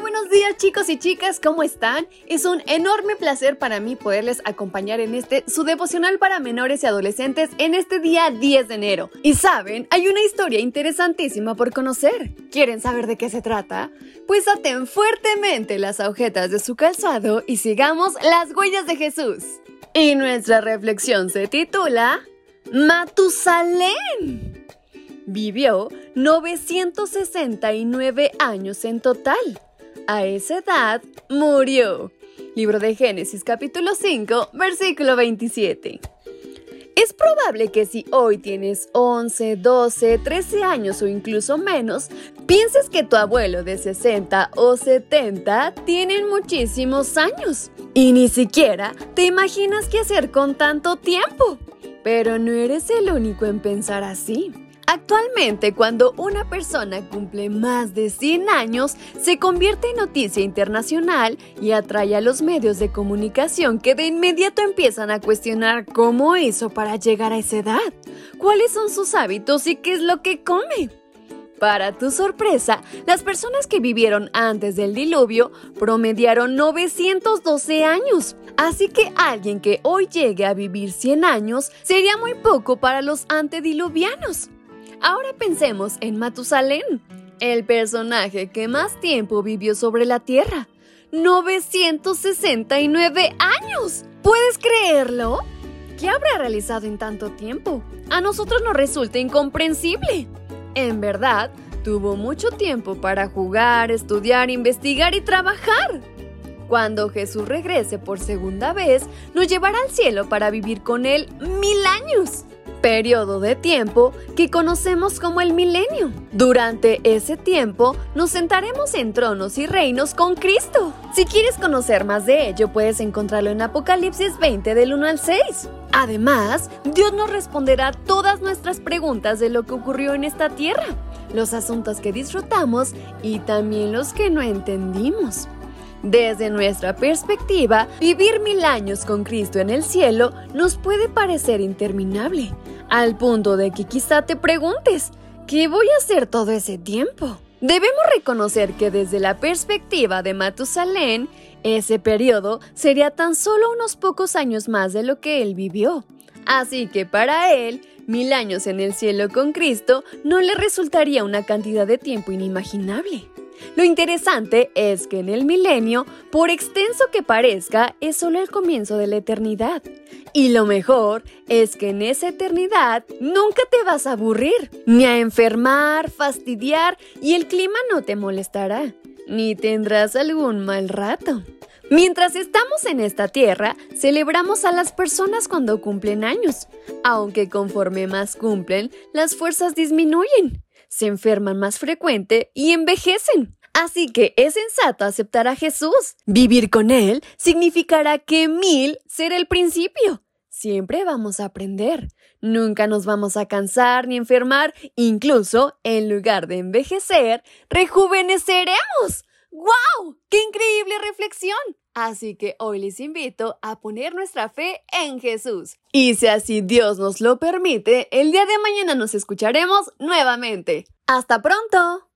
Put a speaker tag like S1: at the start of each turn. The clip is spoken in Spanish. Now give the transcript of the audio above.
S1: Buenos días chicos y chicas, ¿cómo están? Es un enorme placer para mí poderles acompañar en este su devocional para menores y adolescentes en este día 10 de enero. Y saben, hay una historia interesantísima por conocer. ¿Quieren saber de qué se trata? Pues aten fuertemente las agujetas de su calzado y sigamos las huellas de Jesús. Y nuestra reflexión se titula Matusalén. Vivió 969 años en total a esa edad murió. Libro de Génesis capítulo 5, versículo 27. Es probable que si hoy tienes 11, 12, 13 años o incluso menos, pienses que tu abuelo de 60 o 70 tienen muchísimos años. Y ni siquiera te imaginas qué hacer con tanto tiempo. Pero no eres el único en pensar así. Actualmente, cuando una persona cumple más de 100 años, se convierte en noticia internacional y atrae a los medios de comunicación que de inmediato empiezan a cuestionar cómo hizo para llegar a esa edad, cuáles son sus hábitos y qué es lo que come. Para tu sorpresa, las personas que vivieron antes del diluvio promediaron 912 años. Así que alguien que hoy llegue a vivir 100 años sería muy poco para los antediluvianos. Ahora pensemos en Matusalén, el personaje que más tiempo vivió sobre la Tierra. 969 años. ¿Puedes creerlo? ¿Qué habrá realizado en tanto tiempo? A nosotros nos resulta incomprensible. En verdad, tuvo mucho tiempo para jugar, estudiar, investigar y trabajar. Cuando Jesús regrese por segunda vez, nos llevará al cielo para vivir con Él mil años periodo de tiempo que conocemos como el milenio. Durante ese tiempo nos sentaremos en tronos y reinos con Cristo. Si quieres conocer más de ello, puedes encontrarlo en Apocalipsis 20 del 1 al 6. Además, Dios nos responderá todas nuestras preguntas de lo que ocurrió en esta tierra, los asuntos que disfrutamos y también los que no entendimos. Desde nuestra perspectiva, vivir mil años con Cristo en el cielo nos puede parecer interminable, al punto de que quizá te preguntes, ¿qué voy a hacer todo ese tiempo? Debemos reconocer que desde la perspectiva de Matusalén, ese periodo sería tan solo unos pocos años más de lo que él vivió. Así que para él, mil años en el cielo con Cristo no le resultaría una cantidad de tiempo inimaginable. Lo interesante es que en el milenio, por extenso que parezca, es solo el comienzo de la eternidad. Y lo mejor es que en esa eternidad nunca te vas a aburrir, ni a enfermar, fastidiar, y el clima no te molestará, ni tendrás algún mal rato. Mientras estamos en esta tierra, celebramos a las personas cuando cumplen años, aunque conforme más cumplen, las fuerzas disminuyen se enferman más frecuente y envejecen. Así que es sensato aceptar a Jesús. Vivir con Él significará que mil será el principio. Siempre vamos a aprender. Nunca nos vamos a cansar ni enfermar. Incluso, en lugar de envejecer, rejuveneceremos. ¡Guau! ¡Qué increíble reflexión! Así que hoy les invito a poner nuestra fe en Jesús. Y si así Dios nos lo permite, el día de mañana nos escucharemos nuevamente. ¡Hasta pronto!